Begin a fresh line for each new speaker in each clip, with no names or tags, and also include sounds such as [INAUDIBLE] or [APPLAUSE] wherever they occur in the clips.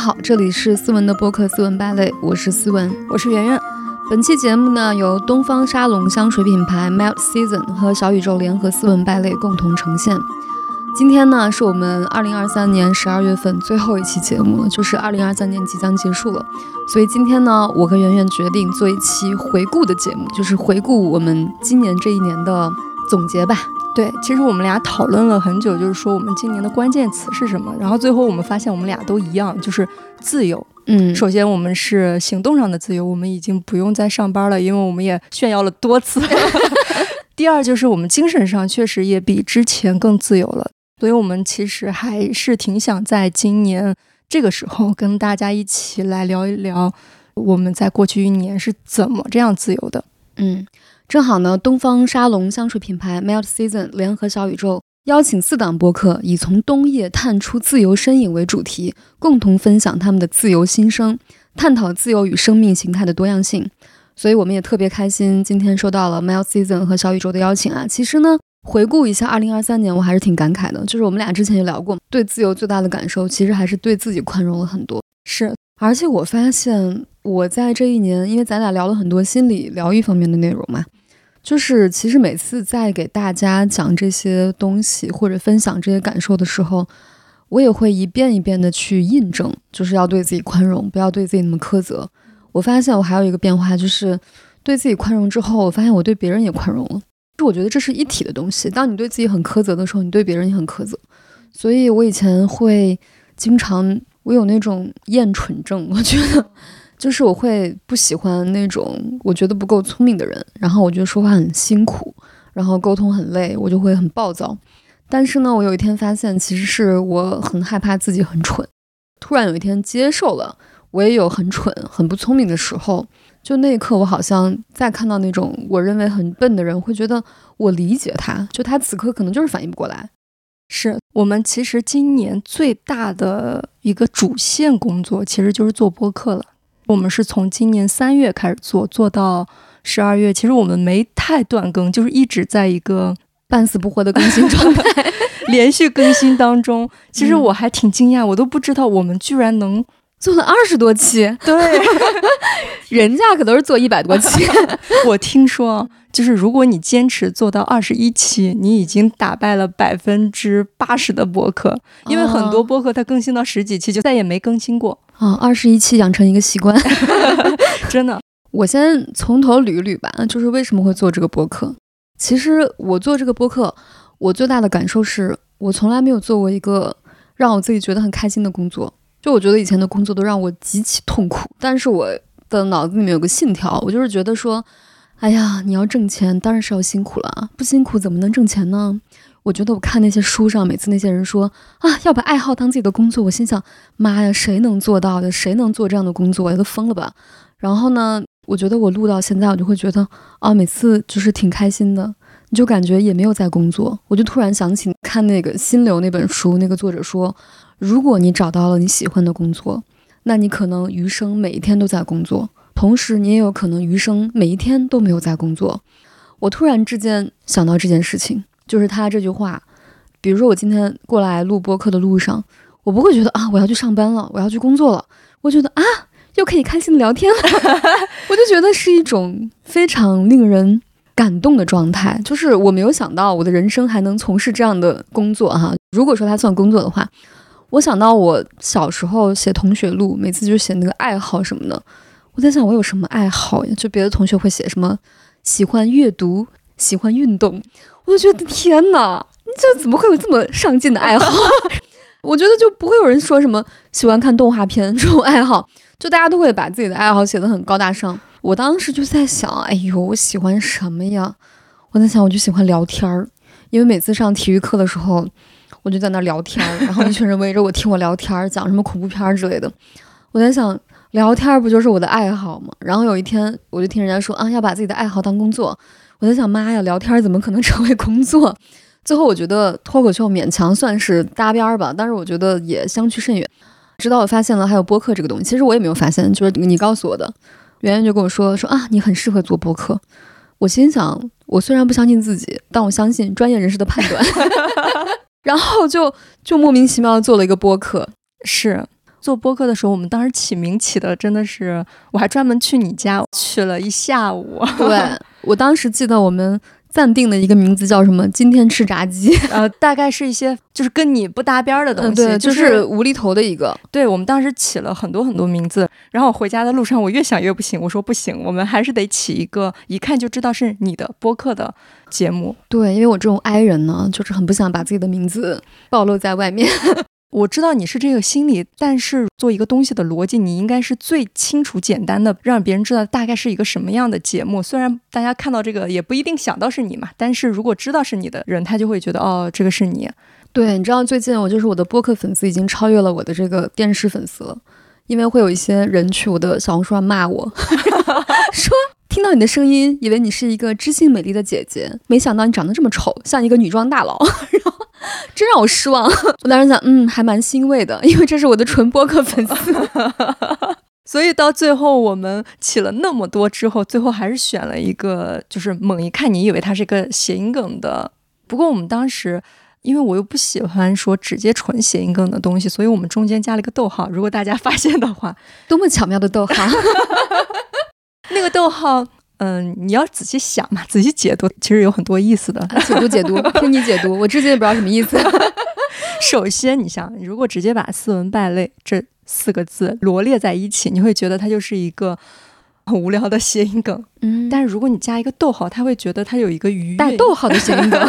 好，这里是思文的播客《思文败类》，我是思文，
我是圆圆。
本期节目呢，由东方沙龙香水品牌 Melt Season 和小宇宙联合《思文败类》共同呈现。今天呢，是我们二零二三年十二月份最后一期节目了，就是二零二三年即将结束了。所以今天呢，我和圆圆决定做一期回顾的节目，就是回顾我们今年这一年的总结吧。
对，其实我们俩讨论了很久，就是说我们今年的关键词是什么。然后最后我们发现我们俩都一样，就是自由。
嗯，
首先我们是行动上的自由，我们已经不用再上班了，因为我们也炫耀了多次。[LAUGHS] [LAUGHS] 第二就是我们精神上确实也比之前更自由了，所以我们其实还是挺想在今年这个时候跟大家一起来聊一聊我们在过去一年是怎么这样自由的。
嗯。正好呢，东方沙龙香水品牌 Melt Season 联合小宇宙邀请四档播客，以从冬夜探出自由身影为主题，共同分享他们的自由心声，探讨自由与生命形态的多样性。所以我们也特别开心，今天收到了 Melt Season 和小宇宙的邀请啊。其实呢，回顾一下2023年，我还是挺感慨的。就是我们俩之前也聊过，对自由最大的感受，其实还是对自己宽容了很多。
是，
而且我发现我在这一年，因为咱俩聊了很多心理疗愈方面的内容嘛。就是其实每次在给大家讲这些东西或者分享这些感受的时候，我也会一遍一遍的去印证，就是要对自己宽容，不要对自己那么苛责。我发现我还有一个变化，就是对自己宽容之后，我发现我对别人也宽容了。就我觉得这是一体的东西。当你对自己很苛责的时候，你对别人也很苛责。所以我以前会经常，我有那种厌蠢症，我觉得。就是我会不喜欢那种我觉得不够聪明的人，然后我觉得说话很辛苦，然后沟通很累，我就会很暴躁。但是呢，我有一天发现，其实是我很害怕自己很蠢。突然有一天接受了，我也有很蠢、很不聪明的时候。就那一刻，我好像再看到那种我认为很笨的人，会觉得我理解他，就他此刻可能就是反应不过来。
是我们其实今年最大的一个主线工作，其实就是做播客了。我们是从今年三月开始做，做到十二月。其实我们没太断更，就是一直在一个
半死不活的更新状态，[LAUGHS]
连续更新当中。其实我还挺惊讶，我都不知道我们居然能
做了二十多期。
对，[LAUGHS]
人家可都是做一百多期。[LAUGHS]
我听说，就是如果你坚持做到二十一期，你已经打败了百分之八十的播客，因为很多播客它更新到十几期就再也没更新过。
啊，二十一期养成一个习惯，[LAUGHS]
真的。
我先从头捋一捋吧，就是为什么会做这个播客。其实我做这个播客，我最大的感受是我从来没有做过一个让我自己觉得很开心的工作。就我觉得以前的工作都让我极其痛苦，但是我的脑子里面有个信条，我就是觉得说，哎呀，你要挣钱，当然是要辛苦了，不辛苦怎么能挣钱呢？我觉得我看那些书上，每次那些人说啊要把爱好当自己的工作，我心想妈呀，谁能做到的？谁能做这样的工作呀？都疯了吧！然后呢，我觉得我录到现在，我就会觉得啊，每次就是挺开心的，你就感觉也没有在工作。我就突然想起看那个《心流》那本书，那个作者说，如果你找到了你喜欢的工作，那你可能余生每一天都在工作，同时你也有可能余生每一天都没有在工作。我突然之间想到这件事情。就是他这句话，比如说我今天过来录播客的路上，我不会觉得啊我要去上班了，我要去工作了，我觉得啊又可以开心的聊天了，[LAUGHS] 我就觉得是一种非常令人感动的状态。就是我没有想到我的人生还能从事这样的工作哈。如果说它算工作的话，我想到我小时候写同学录，每次就写那个爱好什么的，我在想我有什么爱好呀？就别的同学会写什么喜欢阅读，喜欢运动。我就觉得天哪，你这怎么会有这么上进的爱好？[LAUGHS] 我觉得就不会有人说什么喜欢看动画片这种爱好，就大家都会把自己的爱好写得很高大上。我当时就在想，哎呦，我喜欢什么呀？我在想，我就喜欢聊天儿，因为每次上体育课的时候，我就在那聊天儿，[LAUGHS] 然后一群人围着我听我聊天儿，讲什么恐怖片之类的。我在想，聊天不就是我的爱好吗？然后有一天，我就听人家说啊，要把自己的爱好当工作。我在想，妈呀，聊天怎么可能 [LAUGHS] 成为工作？最后我觉得脱口秀勉强算是搭边儿吧，但是我觉得也相去甚远。直到我发现了还有播客这个东西，其实我也没有发现，就是你告诉我的，圆圆就跟我说说啊，你很适合做播客。我心想，我虽然不相信自己，但我相信专业人士的判断。[LAUGHS] [LAUGHS] 然后就就莫名其妙做了一个播客。
是做播客的时候，我们当时起名起的真的是，我还专门去你家去了一下午。
对我当时记得我们。暂定的一个名字叫什么？今天吃炸鸡，[LAUGHS]
呃，大概是一些就是跟你不搭边儿的东西，
对，
就
是无厘头的一个。
对我们当时起了很多很多名字，然后我回家的路上，我越想越不行，我说不行，我们还是得起一个一看就知道是你的播客的节目。
对，因为我这种 I 人呢，就是很不想把自己的名字暴露在外面。[LAUGHS]
我知道你是这个心理，但是做一个东西的逻辑，你应该是最清楚、简单的，让别人知道大概是一个什么样的节目。虽然大家看到这个也不一定想到是你嘛，但是如果知道是你的人，他就会觉得哦，这个是你。
对，你知道最近我就是我的播客粉丝已经超越了我的这个电视粉丝了，因为会有一些人去我的小红书上骂我，[LAUGHS] 说听到你的声音，以为你是一个知性美丽的姐姐，没想到你长得这么丑，像一个女装大佬。然后。[LAUGHS] 真让我失望。[LAUGHS] 我当时想，嗯，还蛮欣慰的，因为这是我的纯播客粉丝。[LAUGHS]
所以到最后，我们起了那么多之后，最后还是选了一个，就是猛一看你以为它是一个谐音梗的。不过我们当时，因为我又不喜欢说直接纯谐音梗的东西，所以我们中间加了一个逗号。如果大家发现的话，
多么巧妙的逗号！
那个逗号。嗯，你要仔细想嘛，[LAUGHS] 仔细解读，其实有很多意思的。
解读解读，[LAUGHS] 听你解读，我至今也不知道什么意思。[LAUGHS]
首先，你想，如果直接把“斯文败类”这四个字罗列在一起，你会觉得它就是一个很无聊的谐音梗。嗯，但是如果你加一个逗号，他会觉得它有一个余
带逗号的谐音梗，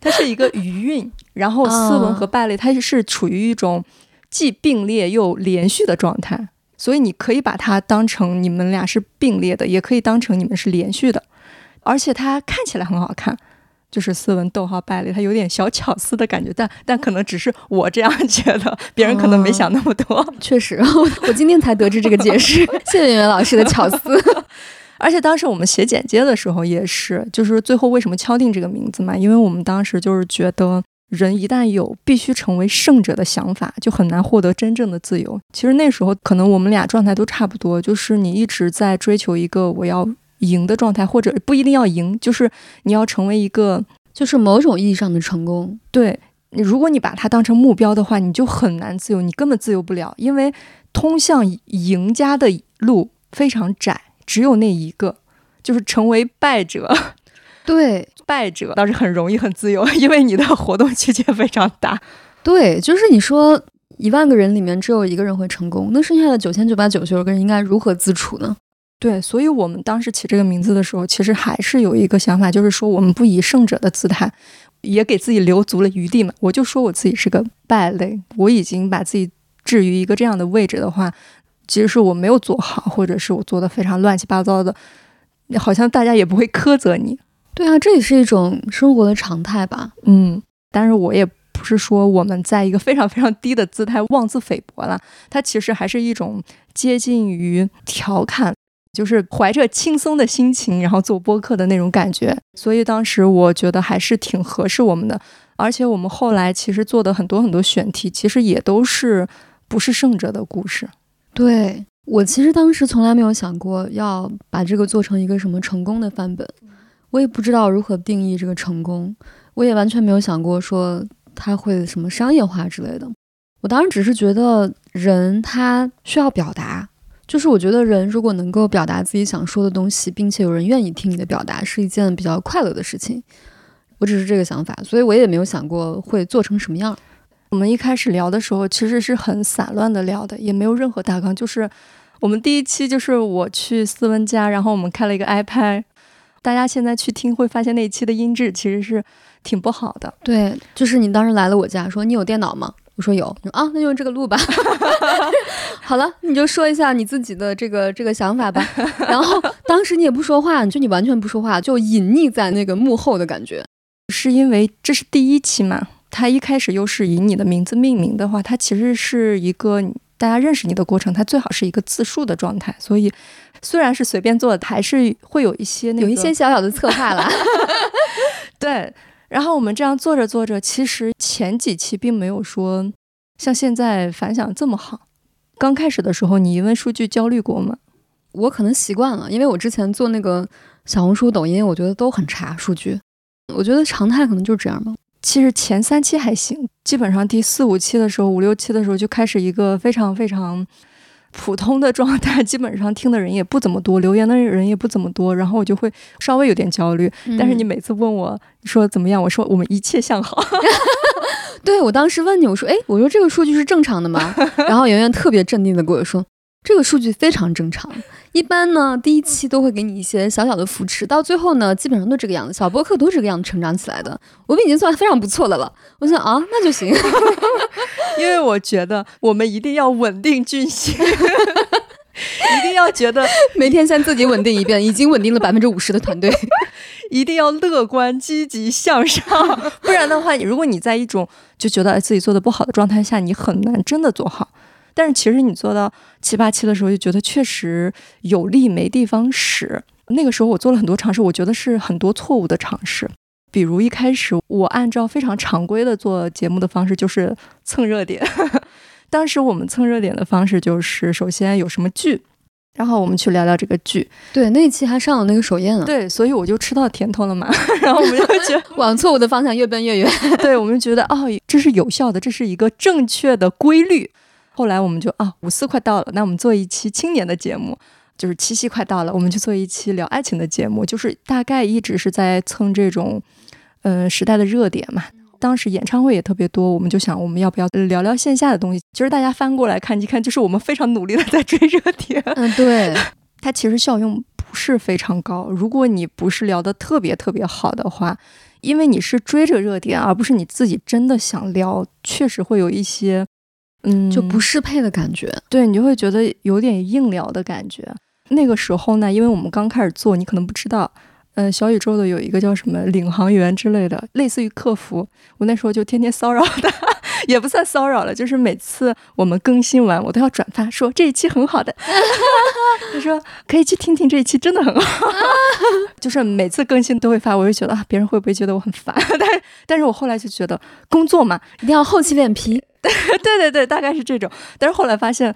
它是一个余韵。然后，斯文和败类，它是处于一种既并列又连续的状态。所以你可以把它当成你们俩是并列的，也可以当成你们是连续的，而且它看起来很好看，就是斯文逗号败类，它有点小巧思的感觉，但但可能只是我这样觉得，[LAUGHS] 别人可能没想那么多。
确实，[LAUGHS] 我今天才得知这个解释，[LAUGHS] 谢谢袁袁老师的巧思。
而且当时我们写简介的时候也是，就是最后为什么敲定这个名字嘛？因为我们当时就是觉得。人一旦有必须成为胜者的想法，就很难获得真正的自由。其实那时候可能我们俩状态都差不多，就是你一直在追求一个我要赢的状态，或者不一定要赢，就是你要成为一个，
就是某种意义上的成功。
对，如果你把它当成目标的话，你就很难自由，你根本自由不了，因为通向赢家的路非常窄，只有那一个，就是成为败者。
对。
败者倒是很容易很自由，[LAUGHS] 因为你的活动区间非常大。
对，就是你说一万个人里面只有一个人会成功，那剩下的九千九百九十九个人应该如何自处呢？
对，所以我们当时起这个名字的时候，其实还是有一个想法，就是说我们不以胜者的姿态，也给自己留足了余地嘛。我就说我自己是个败类，我已经把自己置于一个这样的位置的话，其实是我没有做好，或者是我做的非常乱七八糟的，好像大家也不会苛责你。
对啊，这也是一种生活的常态吧。
嗯，但是我也不是说我们在一个非常非常低的姿态妄自菲薄了，它其实还是一种接近于调侃，就是怀着轻松的心情，然后做播客的那种感觉。所以当时我觉得还是挺合适我们的，而且我们后来其实做的很多很多选题，其实也都是不是胜者的故事。
对我其实当时从来没有想过要把这个做成一个什么成功的范本。我也不知道如何定义这个成功，我也完全没有想过说他会什么商业化之类的。我当时只是觉得人他需要表达，就是我觉得人如果能够表达自己想说的东西，并且有人愿意听你的表达，是一件比较快乐的事情。我只是这个想法，所以我也没有想过会做成什么样。
我们一开始聊的时候其实是很散乱的聊的，也没有任何大纲。就是我们第一期就是我去斯文家，然后我们开了一个 iPad。大家现在去听会发现那一期的音质其实是挺不好的。
对，就是你当时来了我家，说你有电脑吗？我说有。说啊，那用这个录吧。[LAUGHS] 好了，你就说一下你自己的这个这个想法吧。[LAUGHS] 然后当时你也不说话，就你完全不说话，就隐匿在那个幕后的感觉。
是因为这是第一期嘛？它一开始又是以你的名字命名的话，它其实是一个大家认识你的过程，它最好是一个自述的状态，所以。虽然是随便做的，还是会有一些那
有一些小小的策划了。[LAUGHS]
对，然后我们这样做着做着，其实前几期并没有说像现在反响这么好。刚开始的时候，你因为数据焦虑过吗？
我可能习惯了，因为我之前做那个小红书、抖音，我觉得都很差数据。我觉得常态可能就是这样吧。
其实前三期还行，基本上第四五期的时候，五六期的时候就开始一个非常非常普通的状态，[LAUGHS] 基本上听的人也不怎么多，留言的人也不怎么多，然后我就会稍微有点焦虑。但是你每次问我说怎么样，我说我们一切向好。[LAUGHS]
对我当时问你，我说哎，我说这个数据是正常的吗？[LAUGHS] 然后圆圆特别镇定的跟我说。这个数据非常正常，一般呢，第一期都会给你一些小小的扶持，到最后呢，基本上都这个样子。小播客都这个样子成长起来的，我们已经算非常不错的了。[LAUGHS] 我想啊，那就行，[LAUGHS]
因为我觉得我们一定要稳定军心，[LAUGHS] 一定要觉得
每天先自己稳定一遍，已经稳定了百分之五十的团队，
一定要乐观积极向上，不然的话，如果你在一种就觉得自己做的不好的状态下，你很难真的做好。但是其实你做到七八期的时候，就觉得确实有力没地方使。那个时候我做了很多尝试，我觉得是很多错误的尝试。比如一开始我按照非常常规的做节目的方式，就是蹭热点。[LAUGHS] 当时我们蹭热点的方式就是，首先有什么剧，然后我们去聊聊这个剧。
对，那一期还上了那个首页呢。
对，所以我就吃到甜头了嘛。[LAUGHS] 然后我们就觉得 [LAUGHS]
往错误的方向越奔越远。
对，我们觉得哦，这是有效的，这是一个正确的规律。后来我们就啊，五四快到了，那我们做一期青年的节目，就是七夕快到了，我们就做一期聊爱情的节目，就是大概一直是在蹭这种，呃，时代的热点嘛。当时演唱会也特别多，我们就想我们要不要聊聊线下的东西。其实大家翻过来看一看，就是我们非常努力的在追热点。
嗯，对，[LAUGHS]
它其实效用不是非常高。如果你不是聊的特别特别好的话，因为你是追着热点，而不是你自己真的想聊，确实会有一些。嗯，
就不适配的感觉，
对你就会觉得有点硬聊的感觉。那个时候呢，因为我们刚开始做，你可能不知道，嗯，小宇宙的有一个叫什么领航员之类的，类似于客服。我那时候就天天骚扰他，[LAUGHS] 也不算骚扰了，就是每次我们更新完，我都要转发说这一期很好的。[LAUGHS] 他说可以去听听这一期，真的很好。[LAUGHS] 就是每次更新都会发，我就觉得啊，别人会不会觉得我很烦？但是，但是我后来就觉得工作嘛，
一定要厚起脸皮。[LAUGHS]
对对对对，大概是这种。但是后来发现，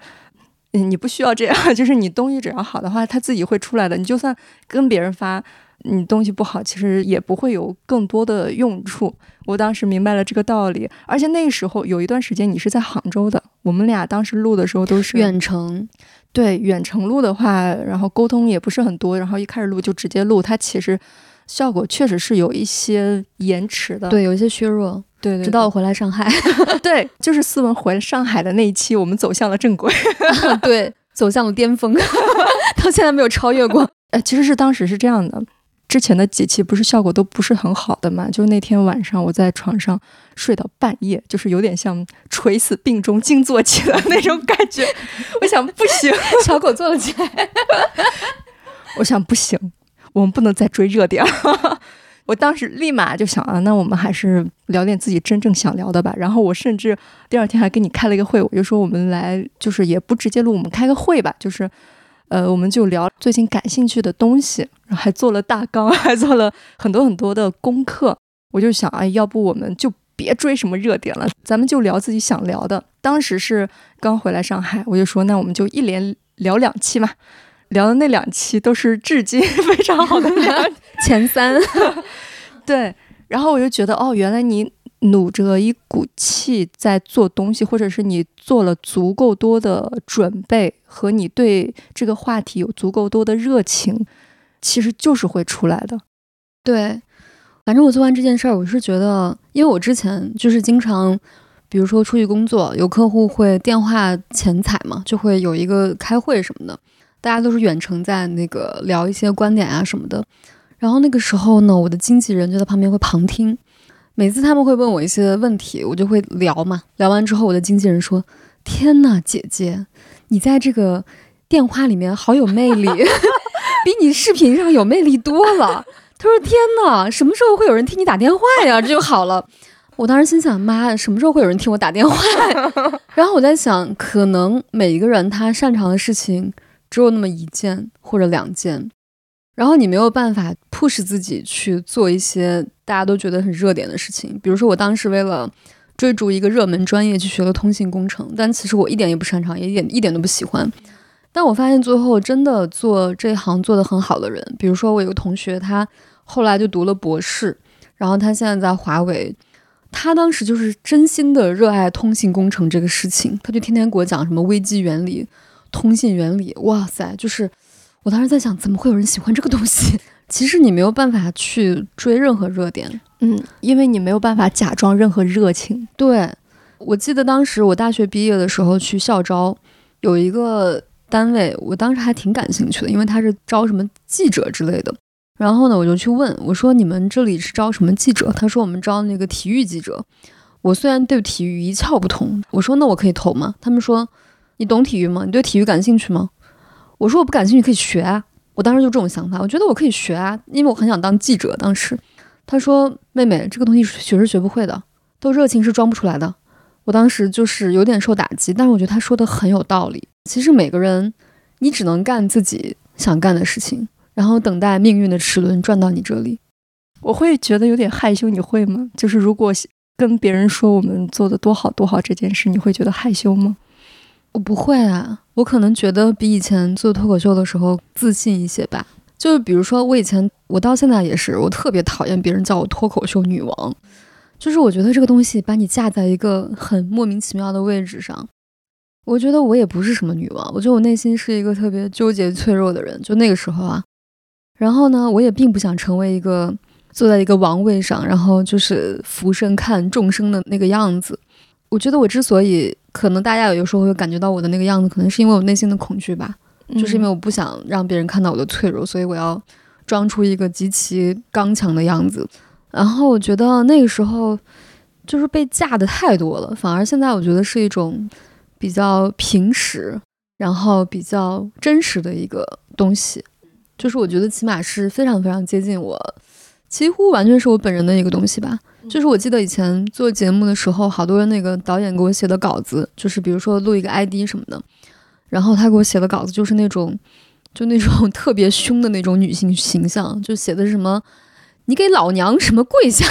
嗯，你不需要这样，[LAUGHS] 就是你东西只要好的话，它自己会出来的。你就算跟别人发你东西不好，其实也不会有更多的用处。我当时明白了这个道理，而且那个时候有一段时间你是在杭州的，我们俩当时录的时候都是
远程。
对，远程录的话，然后沟通也不是很多，然后一开始录就直接录，它其实效果确实是有一些延迟的，
对，有一些削弱。
对，
直到我回来上海 [LAUGHS] [LAUGHS]
对，就是思文回上海的那一期，我们走向了正轨，[LAUGHS]
对，走向了巅峰，到现在没有超越过。
呃，其实是当时是这样的，之前的几期不是效果都不是很好的嘛？就那天晚上我在床上睡到半夜，就是有点像垂死病中惊坐起的那种感觉。我想不行，
小狗坐了起来。
我想不行，我们不能再追热点了。我当时立马就想啊，那我们还是聊点自己真正想聊的吧。然后我甚至第二天还跟你开了一个会，我就说我们来，就是也不直接录，我们开个会吧。就是，呃，我们就聊最近感兴趣的东西，然后还做了大纲，[LAUGHS] 还做了很多很多的功课。我就想啊，要不我们就别追什么热点了，咱们就聊自己想聊的。当时是刚回来上海，我就说那我们就一连聊两期嘛。聊的那两期都是至今 [LAUGHS] 非常好的 [LAUGHS]
前三，[LAUGHS]
对。然后我就觉得，哦，原来你努着一股气在做东西，或者是你做了足够多的准备，和你对这个话题有足够多的热情，其实就是会出来的。
对，反正我做完这件事儿，我是觉得，因为我之前就是经常，比如说出去工作，有客户会电话前采嘛，就会有一个开会什么的。大家都是远程在那个聊一些观点啊什么的，然后那个时候呢，我的经纪人就在旁边会旁听。每次他们会问我一些问题，我就会聊嘛。聊完之后，我的经纪人说：“天呐，姐姐，你在这个电话里面好有魅力，[LAUGHS] 比你视频上有魅力多了。”他说：“天呐，什么时候会有人替你打电话呀？这就好了。”我当时心想：“妈，什么时候会有人替我打电话？” [LAUGHS] 然后我在想，可能每一个人他擅长的事情。只有那么一件或者两件，然后你没有办法 push 自己去做一些大家都觉得很热点的事情。比如说，我当时为了追逐一个热门专业去学了通信工程，但其实我一点也不擅长，也一点一点都不喜欢。但我发现最后真的做这行做得很好的人，比如说我有个同学，他后来就读了博士，然后他现在在华为他当时就是真心的热爱通信工程这个事情，他就天天给我讲什么微机原理、通信原理。哇塞，就是我当时在想，怎么会有人喜欢这个东西？[LAUGHS] 其实你没有办法去追任何热点，
嗯，因为你没有办法假装任何热情。
对，我记得当时我大学毕业的时候去校招，有一个单位，我当时还挺感兴趣的，因为他是招什么记者之类的。然后呢，我就去问我说：“你们这里是招什么记者？”他说：“我们招那个体育记者。”我虽然对体育一窍不通，我说：“那我可以投吗？”他们说：“你懂体育吗？你对体育感兴趣吗？”我说：“我不感兴趣，可以学啊。”我当时就这种想法，我觉得我可以学啊，因为我很想当记者。当时他说：“妹妹，这个东西学是学不会的，都热情是装不出来的。”我当时就是有点受打击，但是我觉得他说的很有道理。其实每个人，你只能干自己想干的事情。然后等待命运的齿轮转到你这里，
我会觉得有点害羞。你会吗？就是如果跟别人说我们做的多好多好这件事，你会觉得害羞吗？
我不会啊，我可能觉得比以前做脱口秀的时候自信一些吧。就是比如说，我以前我到现在也是，我特别讨厌别人叫我脱口秀女王，就是我觉得这个东西把你架在一个很莫名其妙的位置上。我觉得我也不是什么女王，我觉得我内心是一个特别纠结脆弱的人。就那个时候啊。然后呢，我也并不想成为一个坐在一个王位上，然后就是俯身看众生的那个样子。我觉得我之所以可能大家有时候会感觉到我的那个样子，可能是因为我内心的恐惧吧，就是因为我不想让别人看到我的脆弱，所以我要装出一个极其刚强的样子。然后我觉得那个时候就是被架的太多了，反而现在我觉得是一种比较平实，然后比较真实的一个东西。就是我觉得起码是非常非常接近我，几乎完全是我本人的一个东西吧。就是我记得以前做节目的时候，好多人那个导演给我写的稿子，就是比如说录一个 ID 什么的，然后他给我写的稿子就是那种，就那种特别凶的那种女性形象，就写的是什么“你给老娘什么跪下”。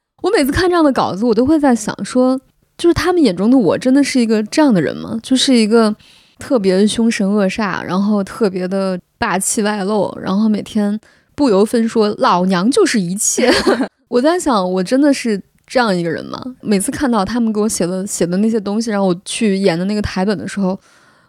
[LAUGHS] 我每次看这样的稿子，我都会在想说，就是他们眼中的我真的是一个这样的人吗？就是一个。特别凶神恶煞，然后特别的霸气外露，然后每天不由分说，老娘就是一切。[LAUGHS] 我在想，我真的是这样一个人吗？每次看到他们给我写的写的那些东西，然后我去演的那个台本的时候，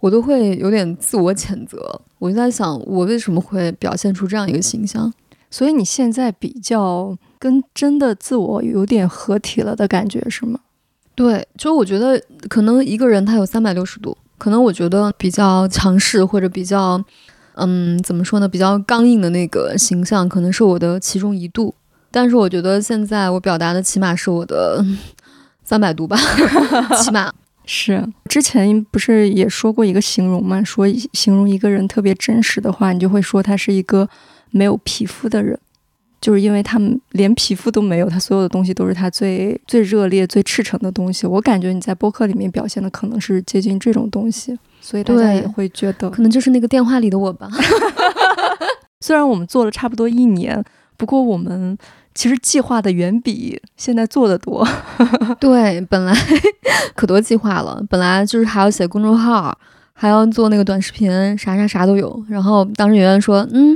我都会有点自我谴责。我就在想，我为什么会表现出这样一个形象？
所以你现在比较跟真的自我有点合体了的感觉是吗？
对，就我觉得可能一个人他有三百六十度。可能我觉得比较强势或者比较，嗯，怎么说呢？比较刚硬的那个形象，可能是我的其中一度。但是我觉得现在我表达的起码是我的 [LAUGHS] 三百度吧，[LAUGHS] 起码
是。之前不是也说过一个形容嘛？说形容一个人特别真实的话，你就会说他是一个没有皮肤的人。就是因为他们连皮肤都没有，他所有的东西都是他最最热烈、最赤诚的东西。我感觉你在播客里面表现的可能是接近这种东西，所以大家也会觉得
可能就是那个电话里的我吧。[LAUGHS]
虽然我们做了差不多一年，不过我们其实计划的远比现在做的多。[LAUGHS]
对，本来 [LAUGHS] 可多计划了，本来就是还要写公众号，还要做那个短视频，啥啥啥都有。然后当时圆圆说：“嗯。”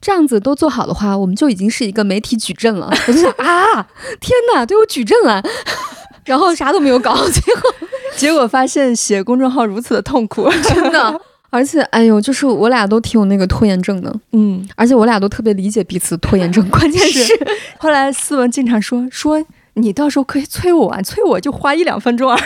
这样子都做好的话，我们就已经是一个媒体矩阵了。[LAUGHS] 我就想啊，天哪，都有矩阵了，[LAUGHS] 然后啥都没有搞，[LAUGHS] 结果
结果发现写公众号如此的痛苦，
真的。而且，哎呦，就是我俩都挺有那个拖延症的，
嗯，
而且我俩都特别理解彼此拖延症。关键是
后来思文经常说说你到时候可以催我啊，催我就花一两分钟而已。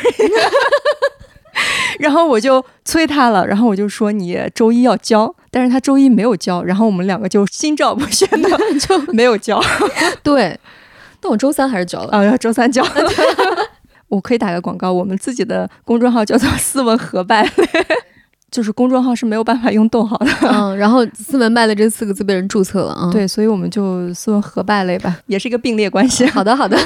[LAUGHS] 然后我就催他了，然后我就说你周一要交，但是他周一没有交，然后我们两个就心照不宣的 [LAUGHS] 就没有交。[LAUGHS]
对，但我周三还是交了
啊，要周三交。我可以打个广告，我们自己的公众号叫做“斯文和败类”，就是公众号是没有办法用逗号的。
嗯，然后“斯文败类”这四个字被人注册了啊。
对，所以我们就“斯文和败类”吧，也是一个并列关系。
好的，好的，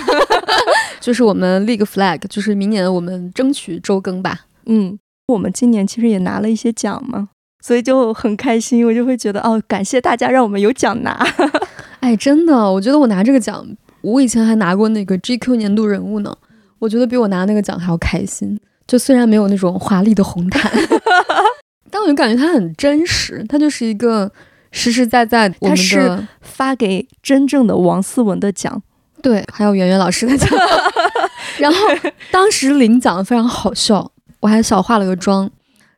就是我们立个 flag，就是明年我们争取周更吧。
嗯。我们今年其实也拿了一些奖嘛，所以就很开心。我就会觉得哦，感谢大家让我们有奖拿。[LAUGHS]
哎，真的，我觉得我拿这个奖，我以前还拿过那个 GQ 年度人物呢。我觉得比我拿那个奖还要开心。就虽然没有那种华丽的红毯，[LAUGHS] [LAUGHS] 但我就感觉它很真实，它就是一个实实在在。
它是发给真正的王思文的奖，
对，还有圆圆老师的奖。然后当时领奖非常好笑，我还小化了个妆，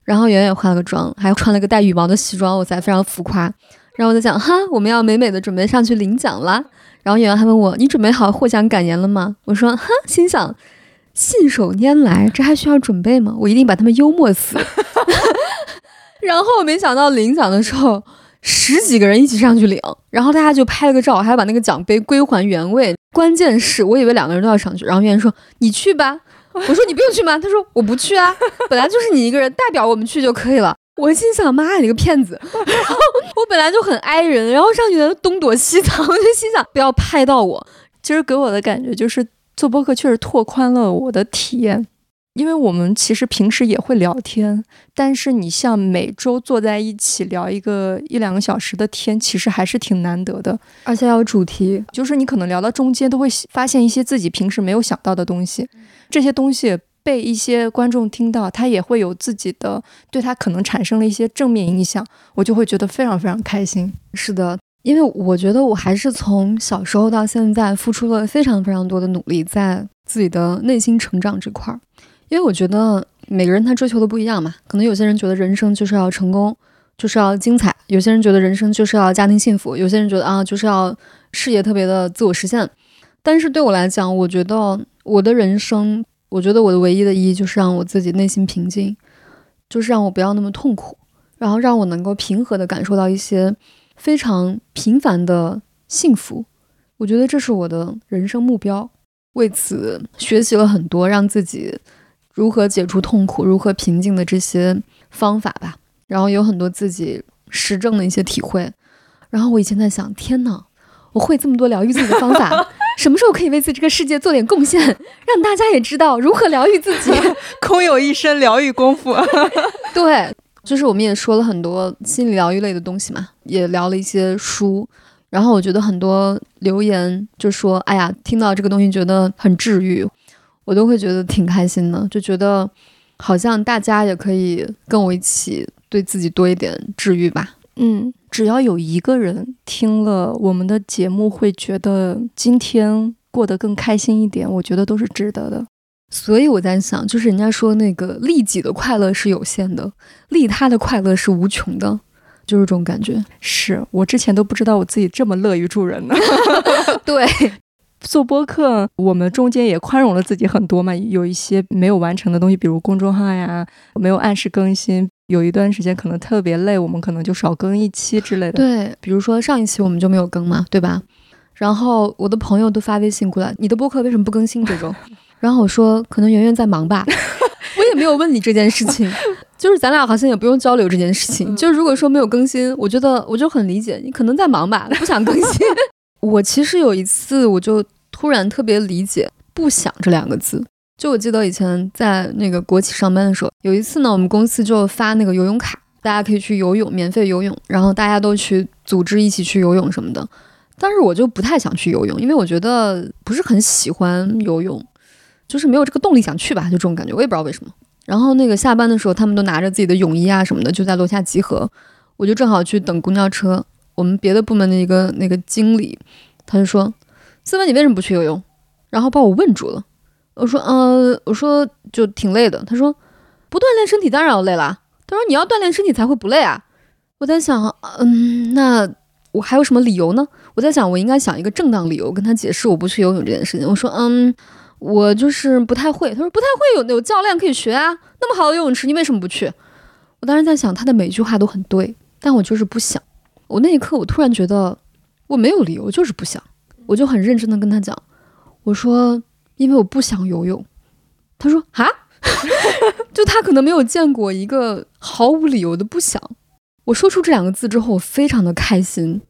然后圆圆化了个妆，还穿了个带羽毛的西装，我才非常浮夸。然后我在想，哈，我们要美美的准备上去领奖啦。然后圆圆还问我，你准备好获奖感言了吗？我说，哈，心想信手拈来，这还需要准备吗？我一定把他们幽默死。[LAUGHS] 然后没想到领奖的时候。十几个人一起上去领，然后大家就拍了个照，还要把那个奖杯归还原位。关键是我以为两个人都要上去，然后圆圆说：“你去吧。”我说：“你不用去吗？”他说：“我不去啊，[LAUGHS] 本来就是你一个人代表我们去就可以了。”我心想：“妈呀，你个骗子！” [LAUGHS] 然后我本来就很挨人，然后上去的东躲西藏，我就心想不要拍到我。
其实给我的感觉就是做播客确实拓宽了我的体验。因为我们其实平时也会聊天，但是你像每周坐在一起聊一个一两个小时的天，其实还是挺难得的，
而且要有主题，
就是你可能聊到中间都会发现一些自己平时没有想到的东西，这些东西被一些观众听到，他也会有自己的对他可能产生了一些正面影响，我就会觉得非常非常开心。
是的，因为我觉得我还是从小时候到现在付出了非常非常多的努力，在自己的内心成长这块儿。因为我觉得每个人他追求的不一样嘛，可能有些人觉得人生就是要成功，就是要精彩；有些人觉得人生就是要家庭幸福；有些人觉得啊，就是要事业特别的自我实现。但是对我来讲，我觉得我的人生，我觉得我的唯一的意义就是让我自己内心平静，就是让我不要那么痛苦，然后让我能够平和的感受到一些非常平凡的幸福。我觉得这是我的人生目标，为此学习了很多，让自己。如何解除痛苦，如何平静的这些方法吧，然后有很多自己实证的一些体会。然后我以前在想，天哪，我会这么多疗愈自己的方法，[LAUGHS] 什么时候可以为自己这个世界做点贡献，让大家也知道如何疗愈自己？[LAUGHS]
空有一身疗愈功夫。[LAUGHS]
对，就是我们也说了很多心理疗愈类的东西嘛，也聊了一些书。然后我觉得很多留言就说，哎呀，听到这个东西觉得很治愈。我都会觉得挺开心的，就觉得好像大家也可以跟我一起对自己多一点治愈吧。
嗯，只要有一个人听了我们的节目，会觉得今天过得更开心一点，我觉得都是值得的。
所以我在想，就是人家说那个利己的快乐是有限的，利他的快乐是无穷的，就是这种感觉。
是我之前都不知道我自己这么乐于助人呢。[LAUGHS]
对。
做播客，我们中间也宽容了自己很多嘛，有一些没有完成的东西，比如公众号呀，没有按时更新，有一段时间可能特别累，我们可能就少更一期之类的。
对，比如说上一期我们就没有更嘛，对吧？然后我的朋友都发微信过来，你的播客为什么不更新这种？[LAUGHS] 然后我说可能圆圆在忙吧，[LAUGHS] 我也没有问你这件事情，[LAUGHS] 就是咱俩好像也不用交流这件事情。就如果说没有更新，我觉得我就很理解你可能在忙吧，不想更新。我其实有一次，我就突然特别理解“不想”这两个字。就我记得以前在那个国企上班的时候，有一次呢，我们公司就发那个游泳卡，大家可以去游泳，免费游泳，然后大家都去组织一起去游泳什么的。但是我就不太想去游泳，因为我觉得不是很喜欢游泳，就是没有这个动力想去吧，就这种感觉，我也不知道为什么。然后那个下班的时候，他们都拿着自己的泳衣啊什么的，就在楼下集合，我就正好去等公交车。我们别的部门的一个那个经理，他就说：“思文，你为什么不去游泳？”然后把我问住了。我说：“嗯，我说就挺累的。”他说：“不锻炼身体当然要累啦。”他说：“你要锻炼身体才会不累啊。”我在想，嗯，那我还有什么理由呢？我在想，我应该想一个正当理由跟他解释我不去游泳这件事情。我说：“嗯，我就是不太会。”他说：“不太会，有有教练可以学啊。那么好的游泳池，你为什么不去？”我当时在想，他的每句话都很对，但我就是不想。我那一刻，我突然觉得我没有理由，就是不想。我就很认真的跟他讲，我说因为我不想游泳。他说啊，[LAUGHS] 就他可能没有见过一个毫无理由的不想。我说出这两个字之后，我非常的开心。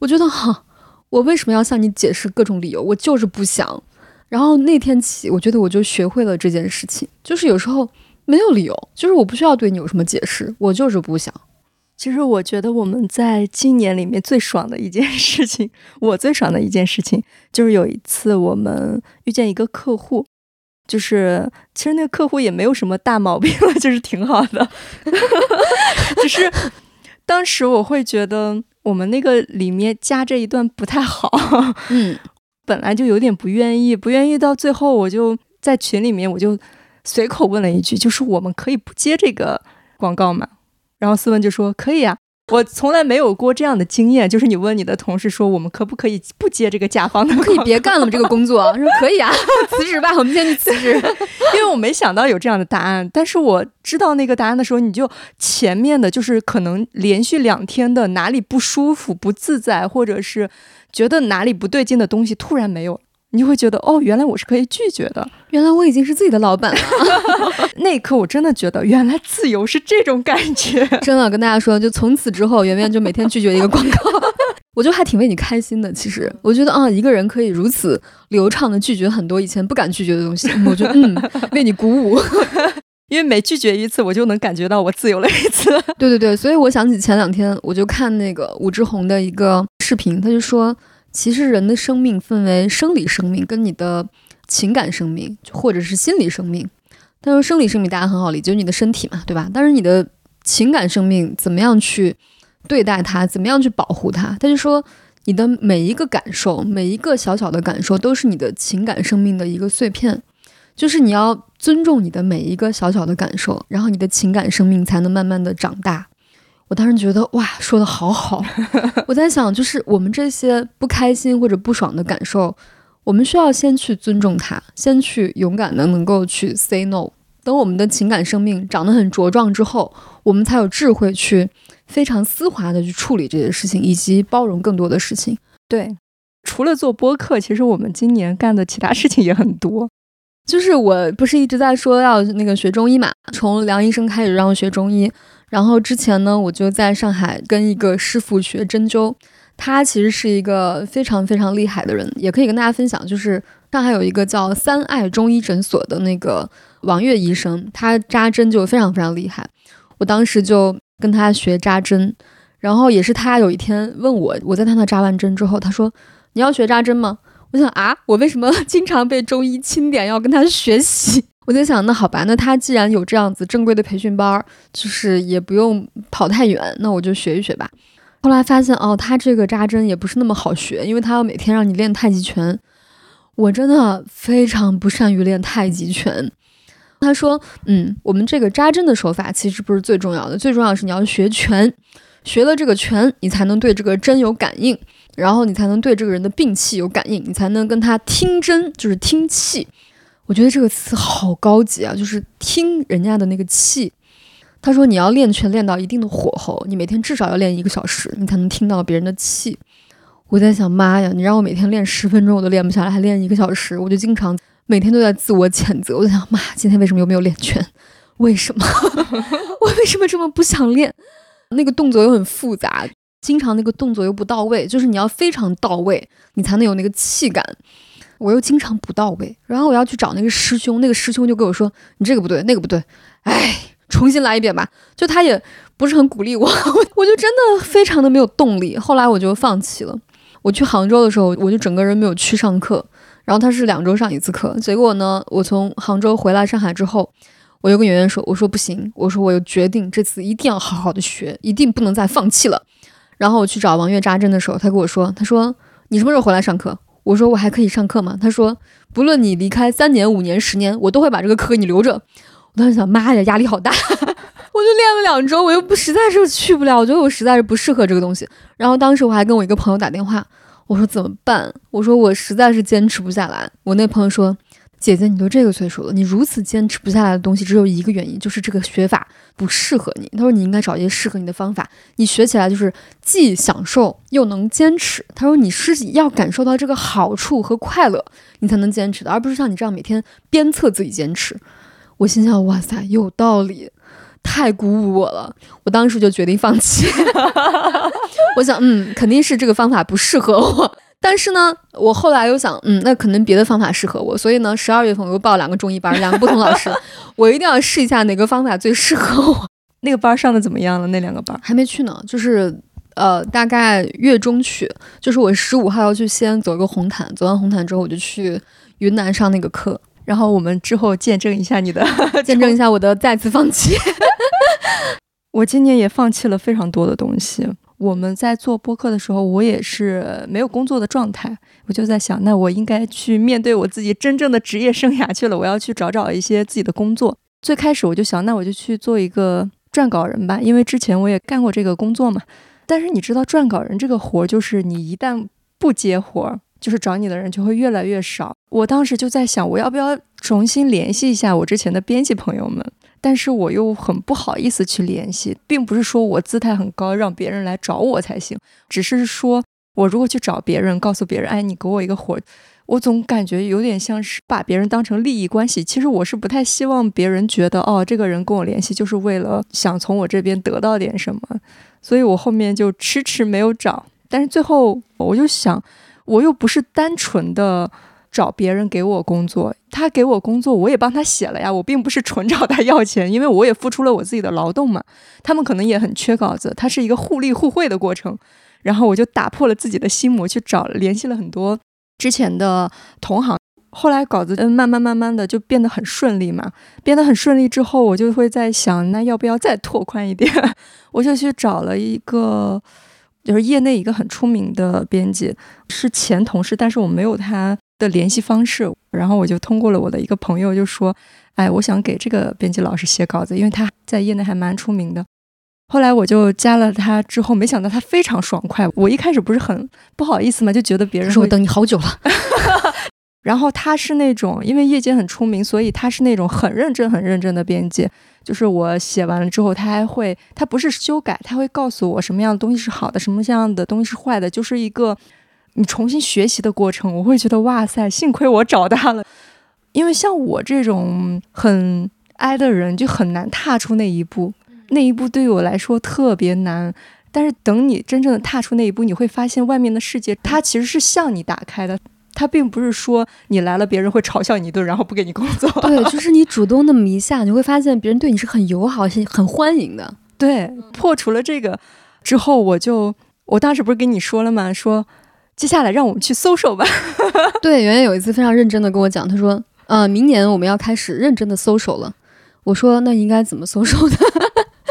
我觉得哈，我为什么要向你解释各种理由？我就是不想。然后那天起，我觉得我就学会了这件事情，就是有时候没有理由，就是我不需要对你有什么解释，我就是不想。
其实我觉得我们在今年里面最爽的一件事情，我最爽的一件事情，就是有一次我们遇见一个客户，就是其实那个客户也没有什么大毛病了，就是挺好的，[LAUGHS] 只是当时我会觉得我们那个里面加这一段不太好，
嗯，[LAUGHS]
本来就有点不愿意，不愿意到最后我就。在群里面我就随口问了一句，就是我们可以不接这个广告吗？然后思文就说可以啊。我从来没有过这样的经验，就是你问你的同事说，我们可不可以不接这个甲方的？
可以别干了吗？这个工作？说可以啊，[LAUGHS] 辞职吧，我们先去辞职。[LAUGHS]
因为我没想到有这样的答案，但是我知道那个答案的时候，你就前面的就是可能连续两天的哪里不舒服、不自在，或者是觉得哪里不对劲的东西突然没有。你就会觉得哦，原来我是可以拒绝的，
原来我已经是自己的老板了。[LAUGHS]
那一刻，我真的觉得原来自由是这种感觉。
真的跟大家说，就从此之后，圆圆就每天拒绝一个广告，[LAUGHS] 我就还挺为你开心的。其实，我觉得啊，一个人可以如此流畅的拒绝很多以前不敢拒绝的东西，我觉得嗯，为你鼓舞。[LAUGHS]
因为每拒绝一次，我就能感觉到我自由了一次。
对对对，所以我想起前两天我就看那个武志红的一个视频，他就说。其实人的生命分为生理生命跟你的情感生命，或者是心理生命。但是生理生命大家很好理解，就是你的身体嘛，对吧？但是你的情感生命怎么样去对待它，怎么样去保护它？他就说，你的每一个感受，每一个小小的感受，都是你的情感生命的一个碎片。就是你要尊重你的每一个小小的感受，然后你的情感生命才能慢慢的长大。我当时觉得哇，说的好好。[LAUGHS] 我在想，就是我们这些不开心或者不爽的感受，我们需要先去尊重它，先去勇敢的能够去 say no。等我们的情感生命长得很茁壮之后，我们才有智慧去非常丝滑的去处理这些事情，以及包容更多的事情。
对，除了做播客，其实我们今年干的其他事情也很多。
就是我不是一直在说要那个学中医嘛，从梁医生开始让我学中医。然后之前呢，我就在上海跟一个师傅学针灸，他其实是一个非常非常厉害的人，也可以跟大家分享，就是上海有一个叫三爱中医诊所的那个王月医生，他扎针就非常非常厉害。我当时就跟他学扎针，然后也是他有一天问我，我在他那扎完针之后，他说：“你要学扎针吗？”我想啊，我为什么 [LAUGHS] 经常被中医钦点要跟他学习？我在想，那好吧，那他既然有这样子正规的培训班，就是也不用跑太远，那我就学一学吧。后来发现，哦，他这个扎针也不是那么好学，因为他要每天让你练太极拳。我真的非常不善于练太极拳。他说，嗯，我们这个扎针的手法其实不是最重要的，最重要的是你要学拳，学了这个拳，你才能对这个针有感应，然后你才能对这个人的病气有感应，你才能跟他听针，就是听气。我觉得这个词好高级啊，就是听人家的那个气。他说你要练拳练到一定的火候，你每天至少要练一个小时，你才能听到别人的气。我在想，妈呀，你让我每天练十分钟我都练不下来，还练一个小时，我就经常每天都在自我谴责。我在想，妈，今天为什么又没有练拳？[LAUGHS] 为什么？我 [LAUGHS] 为什么这么不想练？那个动作又很复杂，经常那个动作又不到位，就是你要非常到位，你才能有那个气感。我又经常不到位，然后我要去找那个师兄，那个师兄就跟我说：“你这个不对，那个不对，哎，重新来一遍吧。”就他也不是很鼓励我，[LAUGHS] 我就真的非常的没有动力。后来我就放弃了。我去杭州的时候，我就整个人没有去上课。然后他是两周上一次课，结果呢，我从杭州回来上海之后，我又跟圆圆说：“我说不行，我说我又决定这次一定要好好的学，一定不能再放弃了。”然后我去找王月扎针的时候，他跟我说：“他说你什么时候回来上课？”我说我还可以上课吗？他说不论你离开三年、五年、十年，我都会把这个课给你留着。我当时想，妈呀，压力好大！[LAUGHS] 我就练了两周，我又不实在是去不了，我觉得我实在是不适合这个东西。然后当时我还跟我一个朋友打电话，我说怎么办？我说我实在是坚持不下来。我那朋友说。姐姐，你都这个岁数了，你如此坚持不下来的东西，只有一个原因，就是这个学法不适合你。他说你应该找一些适合你的方法，你学起来就是既享受又能坚持。他说你是要感受到这个好处和快乐，你才能坚持的，而不是像你这样每天鞭策自己坚持。我心想，哇塞，有道理，太鼓舞我了。我当时就决定放弃。[LAUGHS] 我想，嗯，肯定是这个方法不适合我。但是呢，我后来又想，嗯，那可能别的方法适合我，所以呢，十二月份我又报两个中医班，两个不同老师，[LAUGHS] 我一定要试一下哪个方法最适合我。
那个班上的怎么样了？那两个班
还没去呢，就是呃，大概月中去，就是我十五号要去西安走一个红毯，走完红毯之后我就去云南上那个课，
然后我们之后见证一下你的，[LAUGHS]
见证一下我的再次放弃。[LAUGHS]
我今年也放弃了非常多的东西。我们在做播客的时候，我也是没有工作的状态，我就在想，那我应该去面对我自己真正的职业生涯去了，我要去找找一些自己的工作。最开始我就想，那我就去做一个撰稿人吧，因为之前我也干过这个工作嘛。但是你知道，撰稿人这个活儿，就是你一旦不接活儿，就是找你的人就会越来越少。我当时就在想，我要不要重新联系一下我之前的编辑朋友们？但是我又很不好意思去联系，并不是说我姿态很高，让别人来找我才行，只是说我如果去找别人，告诉别人，哎，你给我一个活，我总感觉有点像是把别人当成利益关系。其实我是不太希望别人觉得，哦，这个人跟我联系就是为了想从我这边得到点什么，所以我后面就迟迟没有找。但是最后我就想，我又不是单纯的。找别人给我工作，他给我工作，我也帮他写了呀。我并不是纯找他要钱，因为我也付出了我自己的劳动嘛。他们可能也很缺稿子，它是一个互利互惠的过程。然后我就打破了自己的心魔，去找联系了很多之前的同行。后来稿子嗯，慢慢慢慢的就变得很顺利嘛。变得很顺利之后，我就会在想，那要不要再拓宽一点？[LAUGHS] 我就去找了一个，就是业内一个很出名的编辑，是前同事，但是我没有他。的联系方式，然后我就通过了我的一个朋友，就说：“哎，我想给这个编辑老师写稿子，因为他在业内还蛮出名的。”后来我就加了他，之后没想到他非常爽快。我一开始不是很不好意思嘛，就觉得别人
说我等你好久了。[LAUGHS] [LAUGHS]
然后他是那种，因为业界很出名，所以他是那种很认真、很认真的编辑。就是我写完了之后，他还会，他不是修改，他会告诉我什么样的东西是好的，什么样的东西是坏的，就是一个。你重新学习的过程，我会觉得哇塞，幸亏我找他了，因为像我这种很哀的人，就很难踏出那一步。那一步对于我来说特别难，但是等你真正的踏出那一步，你会发现外面的世界它其实是向你打开的，它并不是说你来了别人会嘲笑你一顿，然后不给你工作。[LAUGHS]
对，就是你主动那么一下，你会发现别人对你是很友好、很很欢迎的。
对，破除了这个之后，我就我当时不是跟你说了吗？说。接下来让我们去搜手吧。[LAUGHS]
对，圆圆有一次非常认真的跟我讲，他说：“呃，明年我们要开始认真的搜手了。”我说：“那应该怎么搜手呢？”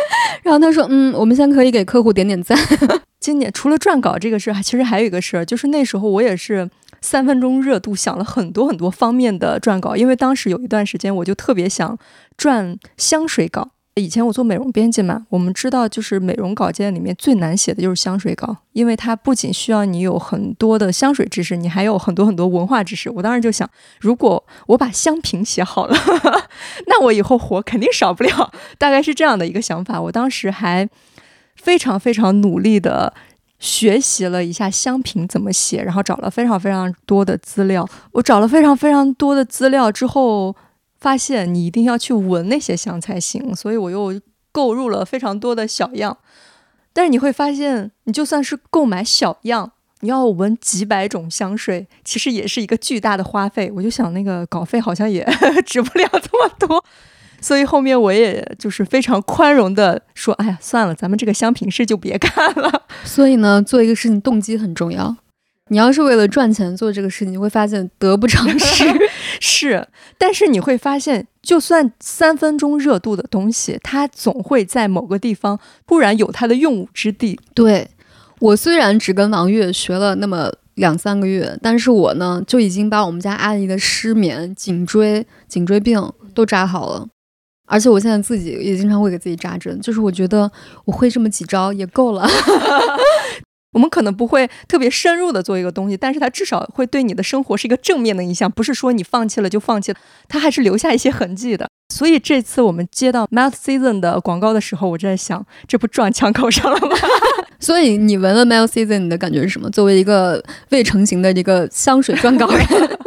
[LAUGHS] 然后他说：“嗯，我们先可以给客户点点赞。[LAUGHS]
今年除了撰稿这个事儿，其实还有一个事儿，就是那时候我也是三分钟热度，想了很多很多方面的撰稿，因为当时有一段时间我就特别想撰香水稿。以前我做美容编辑嘛，我们知道就是美容稿件里面最难写的就是香水稿，因为它不仅需要你有很多的香水知识，你还有很多很多文化知识。我当时就想，如果我把香评写好了，[LAUGHS] 那我以后活肯定少不了。大概是这样的一个想法。我当时还非常非常努力的学习了一下香评怎么写，然后找了非常非常多的资料。我找了非常非常多的资料之后。发现你一定要去闻那些香才行，所以我又购入了非常多的小样。但是你会发现，你就算是购买小样，你要闻几百种香水，其实也是一个巨大的花费。我就想，那个稿费好像也 [LAUGHS] 值不了这么多，所以后面我也就是非常宽容的说：“哎呀，算了，咱们这个香品室就别干了。”
所以呢，做一个事情动机很重要。你要是为了赚钱做这个事情，你会发现得不偿失。[LAUGHS]
是，但是你会发现，就算三分钟热度的东西，它总会在某个地方突然有它的用武之地。
对我虽然只跟王月学了那么两三个月，但是我呢就已经把我们家阿姨的失眠、颈椎、颈椎病都扎好了，而且我现在自己也经常会给自己扎针，就是我觉得我会这么几招也够了。[LAUGHS]
我们可能不会特别深入的做一个东西，但是它至少会对你的生活是一个正面的影响，不是说你放弃了就放弃了，它还是留下一些痕迹的。[LAUGHS] 所以这次我们接到 Melt Season 的广告的时候，我就在想，这不撞枪口上了吗？[LAUGHS]
所以你闻了 Melt Season，你的感觉是什么？作为一个未成型的一个香水撰稿人。[LAUGHS]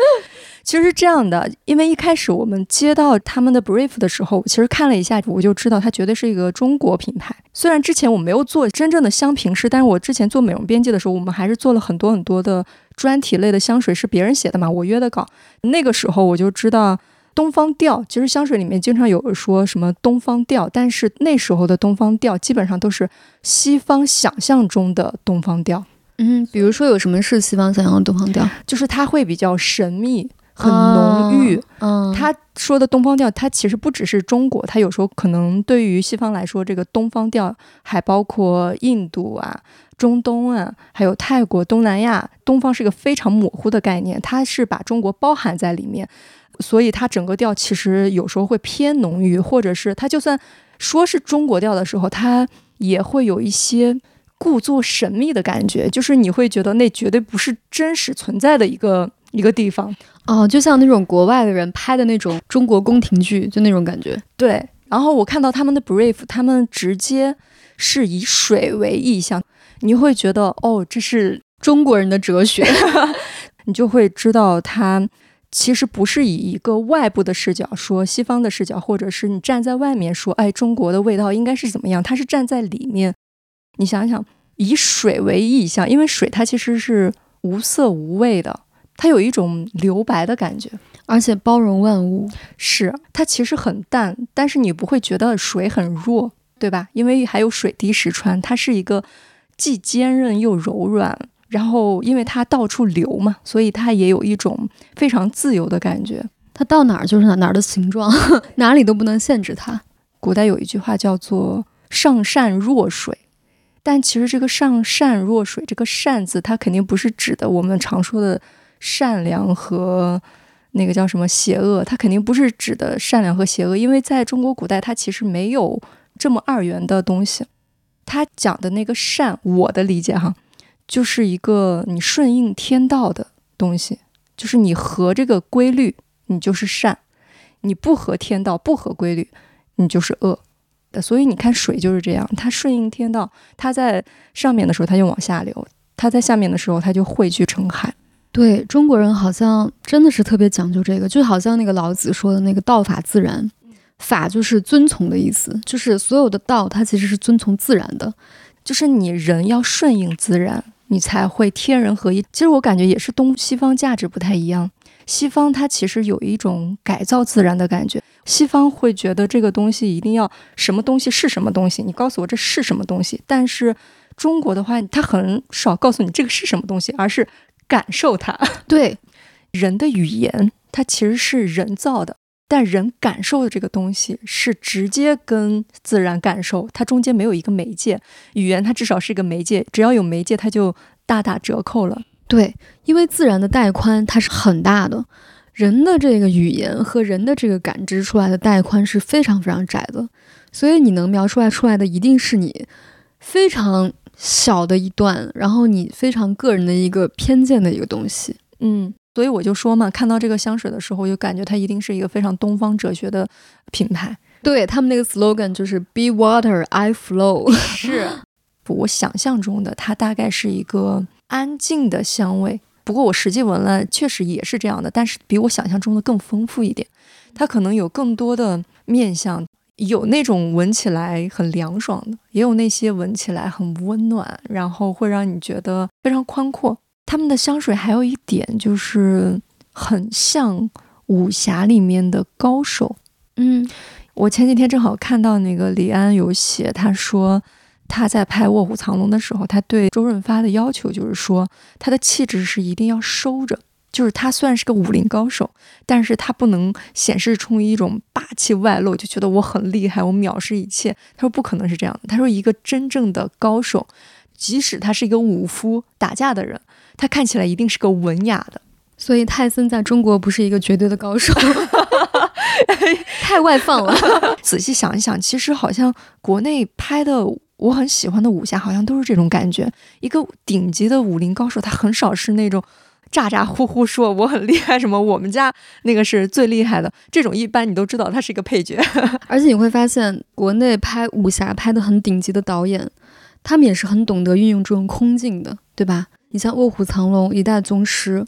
其实是这样的，因为一开始我们接到他们的 brief 的时候，其实看了一下，我就知道它绝对是一个中国品牌。虽然之前我没有做真正的香评师，但是我之前做美容编辑的时候，我们还是做了很多很多的专题类的香水，是别人写的嘛，我约的稿。那个时候我就知道东方调，其实香水里面经常有说什么东方调，但是那时候的东方调基本上都是西方想象中的东方调。
嗯，比如说有什么是西方想象的东方调？
就是它会比较神秘。很浓郁。
嗯，
他说的东方调，它其实不只是中国，它有时候可能对于西方来说，这个东方调还包括印度啊、中东啊，还有泰国、东南亚。东方是个非常模糊的概念，它是把中国包含在里面，所以它整个调其实有时候会偏浓郁，或者是它就算说是中国调的时候，它也会有一些故作神秘的感觉，就是你会觉得那绝对不是真实存在的一个一个地方。
哦，就像那种国外的人拍的那种中国宫廷剧，就那种感觉。
对，然后我看到他们的 brief，他们直接是以水为意象，你会觉得哦，这是
中国人的哲学。[LAUGHS]
你就会知道他其实不是以一个外部的视角说西方的视角，或者是你站在外面说，哎，中国的味道应该是怎么样？它是站在里面，你想想，以水为意象，因为水它其实是无色无味的。它有一种留白的感觉，
而且包容万物。
是它其实很淡，但是你不会觉得水很弱，对吧？因为还有水滴石穿，它是一个既坚韧又柔软。然后因为它到处流嘛，所以它也有一种非常自由的感觉。
它到哪儿就是哪哪儿的形状，[LAUGHS] 哪里都不能限制它。
古代有一句话叫做“上善若水”，但其实这个“上善若水”这个“善”字，它肯定不是指的我们常说的。善良和那个叫什么邪恶，它肯定不是指的善良和邪恶，因为在中国古代，它其实没有这么二元的东西。它讲的那个善，我的理解哈，就是一个你顺应天道的东西，就是你合这个规律，你就是善；你不合天道，不合规律，你就是恶。所以你看水就是这样，它顺应天道，它在上面的时候它就往下流，它在下面的时候它就汇聚成海。
对中国人好像真的是特别讲究这个，就好像那个老子说的那个“道法自然”，法就是遵从的意思，就是所有的道它其实是遵从自然的，
就是你人要顺应自然，你才会天人合一。其实我感觉也是东西方价值不太一样，西方它其实有一种改造自然的感觉，西方会觉得这个东西一定要什么东西是什么东西，你告诉我这是什么东西。但是中国的话，它很少告诉你这个是什么东西，而是。感受它，[LAUGHS]
对
人的语言，它其实是人造的，但人感受的这个东西是直接跟自然感受，它中间没有一个媒介。语言它至少是一个媒介，只要有媒介，它就大打折扣了。
对，因为自然的带宽它是很大的，人的这个语言和人的这个感知出来的带宽是非常非常窄的，所以你能描述出来的一定是你非常。小的一段，然后你非常个人的一个偏见的一个东西，
嗯，所以我就说嘛，看到这个香水的时候，就感觉它一定是一个非常东方哲学的品牌。
对他们那个 slogan 就是 Be water, I flow。[LAUGHS]
是，我想象中的它大概是一个安静的香味，不过我实际闻了，确实也是这样的，但是比我想象中的更丰富一点，它可能有更多的面相。有那种闻起来很凉爽的，也有那些闻起来很温暖，然后会让你觉得非常宽阔。他们的香水还有一点就是很像武侠里面的高手。
嗯，
我前几天正好看到那个李安有写，他说他在拍《卧虎藏龙》的时候，他对周润发的要求就是说他的气质是一定要收着。就是他虽然是个武林高手，但是他不能显示出一种霸气外露，就觉得我很厉害，我藐视一切。他说不可能是这样的。他说一个真正的高手，即使他是一个武夫打架的人，他看起来一定是个文雅的。
所以泰森在中国不是一个绝对的高手，[LAUGHS] 太外放了。[LAUGHS]
仔细想一想，其实好像国内拍的我很喜欢的武侠，好像都是这种感觉。一个顶级的武林高手，他很少是那种。咋咋呼呼说我很厉害，什么我们家那个是最厉害的，这种一般你都知道他是一个配角。[LAUGHS]
而且你会发现，国内拍武侠拍的很顶级的导演，他们也是很懂得运用这种空镜的，对吧？你像《卧虎藏龙》一代宗师，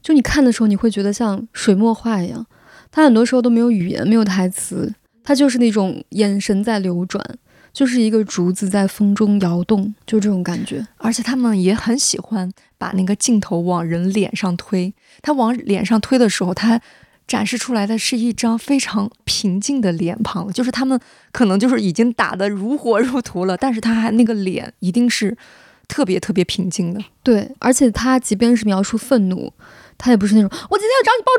就你看的时候，你会觉得像水墨画一样，他很多时候都没有语言，没有台词，他就是那种眼神在流转。就是一个竹子在风中摇动，就这种感觉。
而且他们也很喜欢把那个镜头往人脸上推。他往脸上推的时候，他展示出来的是一张非常平静的脸庞。就是他们可能就是已经打得如火如荼了，但是他还那个脸一定是特别特别平静的。
对，而且他即便是描述愤怒，他也不是那种我今天要找你报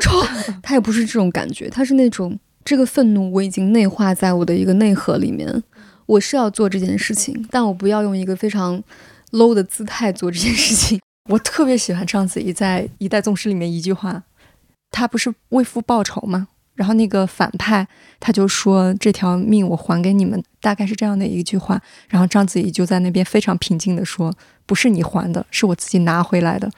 仇，[LAUGHS] 他也不是这种感觉，他是那种这个愤怒我已经内化在我的一个内核里面，我是要做这件事情，但我不要用一个非常 low 的姿态做这件事情。[LAUGHS]
我特别喜欢章子怡在《一代宗师》里面一句话，她不是为父报仇吗？然后那个反派他就说：“这条命我还给你们。”大概是这样的一句话。然后章子怡就在那边非常平静地说：“不是你还的，是我自己拿回来的。”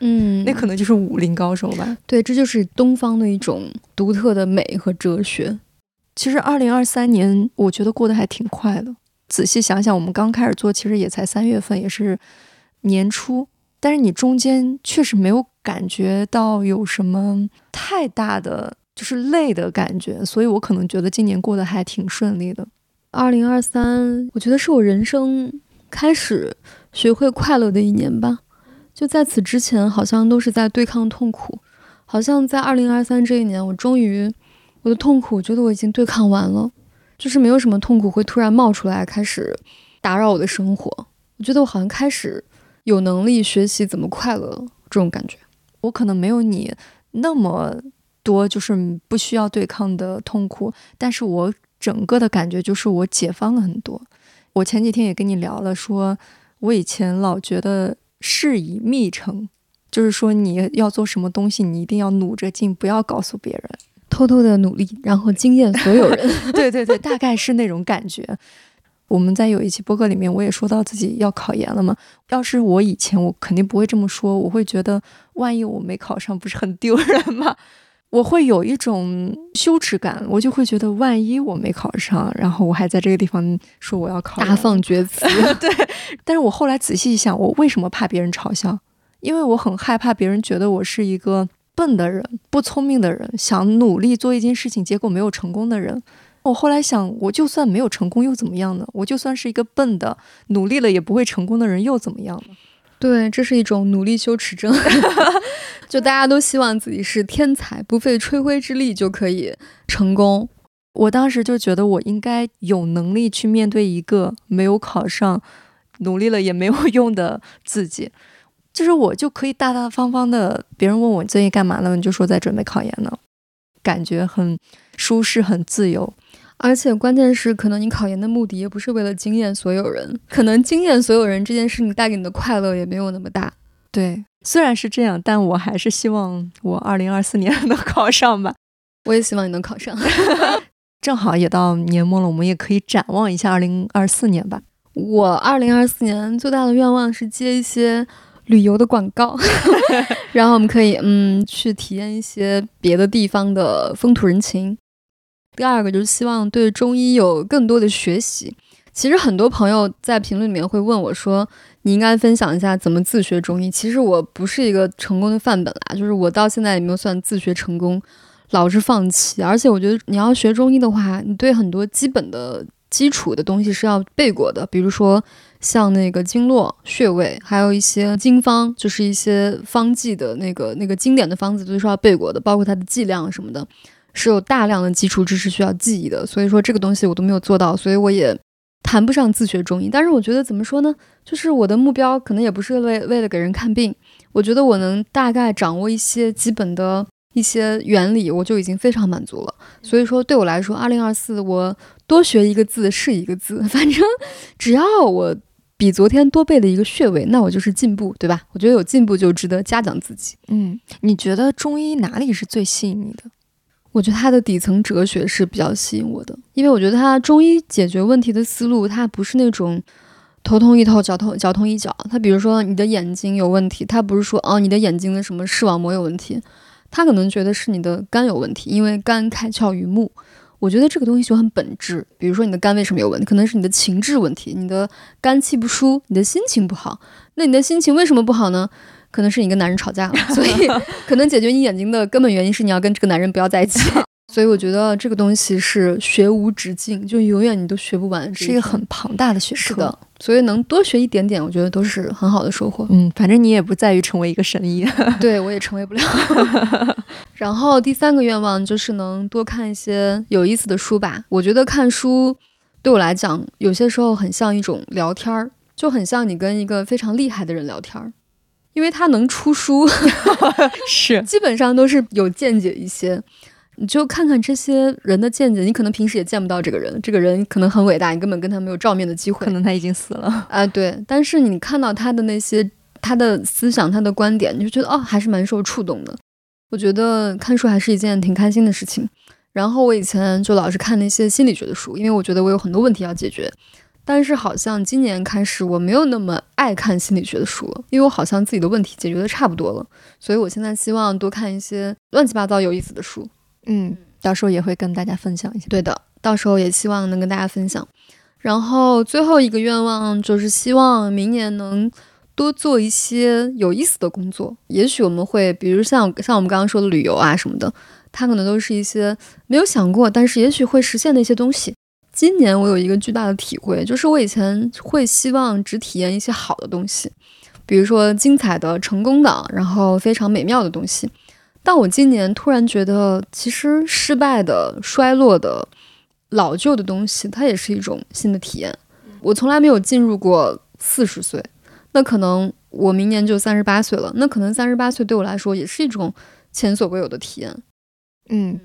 嗯，
那可能就是武林高手吧。
对，这就是东方的一种独特的美和哲学。
其实二零二三年，我觉得过得还挺快的。仔细想想，我们刚开始做，其实也才三月份，也是年初。但是你中间确实没有感觉到有什么太大的就是累的感觉，所以我可能觉得今年过得还挺顺利的。
二零二三，我觉得是我人生开始学会快乐的一年吧。就在此之前，好像都是在对抗痛苦。好像在二零二三这一年，我终于我的痛苦，我觉得我已经对抗完了，就是没有什么痛苦会突然冒出来，开始打扰我的生活。我觉得我好像开始有能力学习怎么快乐了这种感觉。
我可能没有你那么多，就是不需要对抗的痛苦，但是我整个的感觉就是我解放了很多。我前几天也跟你聊了，说我以前老觉得。事以密成，就是说你要做什么东西，你一定要努着劲，不要告诉别人，
偷偷的努力，然后惊艳所有人。[LAUGHS] [LAUGHS]
对对对，大概是那种感觉。我们在有一期播客里面，我也说到自己要考研了嘛。要是我以前，我肯定不会这么说，我会觉得万一我没考上，不是很丢人吗？[LAUGHS] 我会有一种羞耻感，我就会觉得万一我没考上，然后我还在这个地方说我要考，
大放厥词。
对，但是我后来仔细一想，我为什么怕别人嘲笑？因为我很害怕别人觉得我是一个笨的人、不聪明的人，想努力做一件事情，结果没有成功的人。我后来想，我就算没有成功又怎么样呢？我就算是一个笨的、努力了也不会成功的人又怎么样呢？
对，这是一种努力羞耻症。[LAUGHS] 就大家都希望自己是天才，不费吹灰之力就可以成功。
我当时就觉得我应该有能力去面对一个没有考上、努力了也没有用的自己，就是我就可以大大方方的，别人问我最近干嘛呢，你就说在准备考研呢，感觉很舒适、很自由。
而且关键是，可能你考研的目的也不是为了惊艳所有人，可能惊艳所有人这件事，你带给你的快乐也没有那么大。
对。虽然是这样，但我还是希望我二零二四年 [LAUGHS] 能考上吧。
我也希望你能考上。[LAUGHS]
正好也到年末了，我们也可以展望一下二零二四年吧。
我二零二四年最大的愿望是接一些旅游的广告，[LAUGHS] 然后我们可以嗯去体验一些别的地方的风土人情。第二个就是希望对中医有更多的学习。其实很多朋友在评论里面会问我说。你应该分享一下怎么自学中医。其实我不是一个成功的范本啦，就是我到现在也没有算自学成功，老是放弃。而且我觉得你要学中医的话，你对很多基本的基础的东西是要背过的，比如说像那个经络、穴位，还有一些经方，就是一些方剂的那个那个经典的方子都是要背过的，包括它的剂量什么的，是有大量的基础知识需要记忆的。所以说这个东西我都没有做到，所以我也。谈不上自学中医，但是我觉得怎么说呢？就是我的目标可能也不是为为了给人看病。我觉得我能大概掌握一些基本的一些原理，我就已经非常满足了。所以说，对我来说，二零二四我多学一个字是一个字，[LAUGHS] 反正只要我比昨天多背了一个穴位，那我就是进步，对吧？我觉得有进步就值得嘉奖自己。
嗯，你觉得中医哪里是最吸引你的？
我觉得它的底层哲学是比较吸引我的，因为我觉得它中医解决问题的思路，它不是那种头痛医头，脚痛脚痛医脚。它比如说你的眼睛有问题，它不是说哦你的眼睛的什么视网膜有问题，它可能觉得是你的肝有问题，因为肝开窍于目。我觉得这个东西就很本质。比如说你的肝为什么有问题，可能是你的情志问题，你的肝气不舒，你的心情不好。那你的心情为什么不好呢？可能是你跟男人吵架了，所以 [LAUGHS] 可能解决你眼睛的根本原因是你要跟这个男人不要在一起。所以我觉得这个东西是学无止境，就永远你都学不完，
是一个很庞大的学科。
是的，所以能多学一点点，我觉得都是很好的收获。
嗯，反正你也不在于成为一个神医，[LAUGHS]
对我也成为不了。[LAUGHS] 然后第三个愿望就是能多看一些有意思的书吧。我觉得看书对我来讲，有些时候很像一种聊天儿，就很像你跟一个非常厉害的人聊天儿。因为他能出书，[LAUGHS]
是
基本上都是有见解一些。你就看看这些人的见解，你可能平时也见不到这个人，这个人可能很伟大，你根本跟他没有照面的机会，
可能他已经死了
啊。对，但是你看到他的那些他的思想、他的观点，你就觉得哦，还是蛮受触动的。我觉得看书还是一件挺开心的事情。然后我以前就老是看那些心理学的书，因为我觉得我有很多问题要解决。但是好像今年开始，我没有那么爱看心理学的书了，因为我好像自己的问题解决的差不多了。所以我现在希望多看一些乱七八糟有意思的书。
嗯，到时候也会跟大家分享一下。
对的，到时候也希望能跟大家分享。然后最后一个愿望就是希望明年能多做一些有意思的工作。也许我们会，比如像像我们刚刚说的旅游啊什么的，它可能都是一些没有想过，但是也许会实现的一些东西。今年我有一个巨大的体会，就是我以前会希望只体验一些好的东西，比如说精彩的、成功的，然后非常美妙的东西。但我今年突然觉得，其实失败的、衰落的、老旧的东西，它也是一种新的体验。我从来没有进入过四十岁，那可能我明年就三十八岁了，那可能三十八岁对我来说也是一种前所未有的体验。
嗯，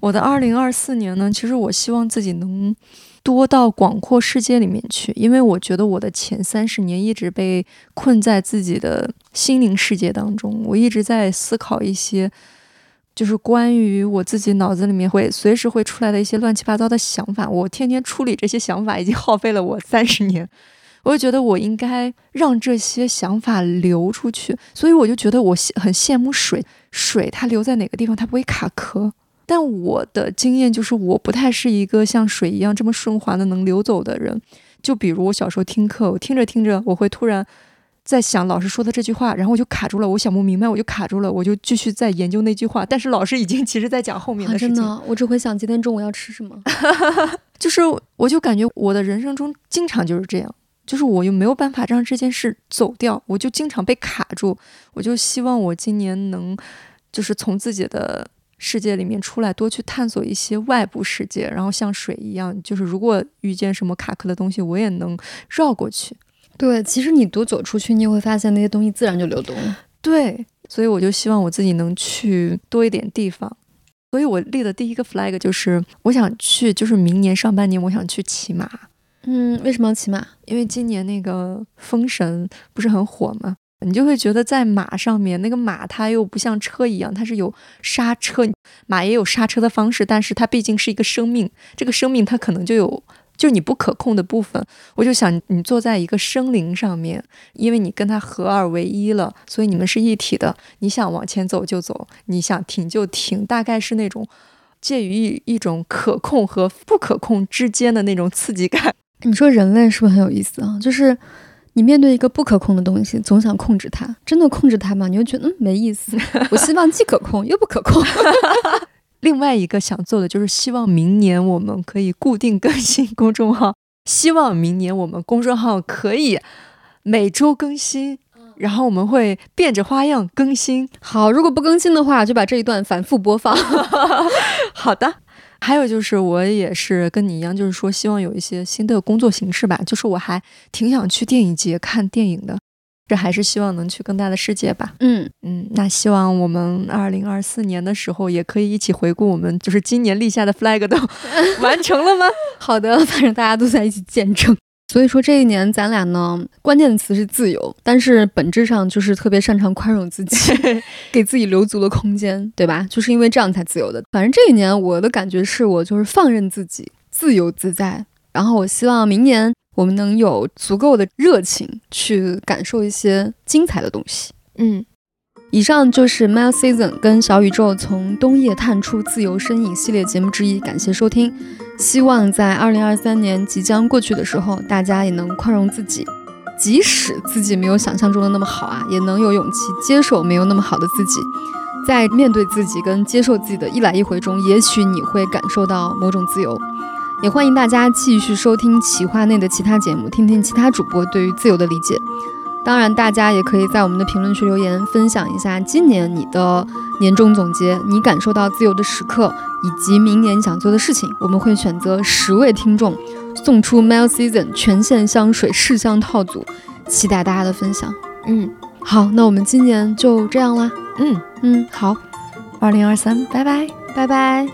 我的二零二四年呢，其实我希望自己能。多到广阔世界里面去，因为我觉得我的前三十年一直被困在自己的心灵世界当中。我一直在思考一些，就是关于我自己脑子里面会随时会出来的一些乱七八糟的想法。我天天处理这些想法，已经耗费了我三十年。我就觉得我应该让这些想法流出去，所以我就觉得我很羡慕水，水它流在哪个地方，它不会卡壳。但我的经验就是，我不太是一个像水一样这么顺滑的能流走的人。就比如我小时候听课，我听着听着，我会突然在想老师说的这句话，然后我就卡住了，我想不明白，我就卡住了，我就继续在研究那句话。但是老师已经其实在讲后面的事情。
真的，我只会想今天中午要吃什么。[LAUGHS]
就是我就感觉我的人生中经常就是这样，就是我又没有办法让这件事走掉，我就经常被卡住。我就希望我今年能，就是从自己的。世界里面出来，多去探索一些外部世界，然后像水一样，就是如果遇见什么卡壳的东西，我也能绕过去。
对，其实你多走出去，你也会发现那些东西自然就流动了。
对，所以我就希望我自己能去多一点地方。所以我立的第一个 flag 就是，我想去，就是明年上半年我想去骑马。
嗯，为什么要骑马？
因为今年那个封神不是很火吗？你就会觉得在马上面，那个马它又不像车一样，它是有刹车，马也有刹车的方式，但是它毕竟是一个生命，这个生命它可能就有就你不可控的部分。我就想你坐在一个生灵上面，因为你跟它合二为一了，所以你们是一体的。你想往前走就走，你想停就停，大概是那种介于一一种可控和不可控之间的那种刺激感。
你说人类是不是很有意思啊？就是。你面对一个不可控的东西，总想控制它，真的控制它吗？你会觉得嗯没意思。[LAUGHS] 我希望既可控又不可控。[LAUGHS]
另外一个想做的就是希望明年我们可以固定更新公众号，希望明年我们公众号可以每周更新，然后我们会变着花样更新。
好，如果不更新的话，就把这一段反复播放。[LAUGHS]
好的。还有就是，我也是跟你一样，就是说希望有一些新的工作形式吧。就是我还挺想去电影节看电影的，这还是希望能去更大的世界吧。
嗯
嗯，那希望我们二零二四年的时候也可以一起回顾我们就是今年立下的 flag 都 [LAUGHS] 完成了吗？
好的，反正大家都在一起见证。所以说这一年咱俩呢，关键词是自由，但是本质上就是特别擅长宽容自己，[LAUGHS] 给自己留足了空间，对吧？就是因为这样才自由的。反正这一年我的感觉是我就是放任自己，自由自在。然后我希望明年我们能有足够的热情去感受一些精彩的东西。
嗯。
以上就是 Mile Season 跟小宇宙从冬夜探出自由身影系列节目之一，感谢收听。希望在二零二三年即将过去的时候，大家也能宽容自己，即使自己没有想象中的那么好啊，也能有勇气接受没有那么好的自己。在面对自己跟接受自己的一来一回中，也许你会感受到某种自由。也欢迎大家继续收听企划内的其他节目，听听其他主播对于自由的理解。当然，大家也可以在我们的评论区留言，分享一下今年你的年终总结，你感受到自由的时刻，以及明年你想做的事情。我们会选择十位听众，送出 Mel Season 全线香水试香套组，期待大家的分享。
嗯，
好，那我们今年就这样啦。
嗯
嗯，好，
二零二三，拜拜。
拜拜。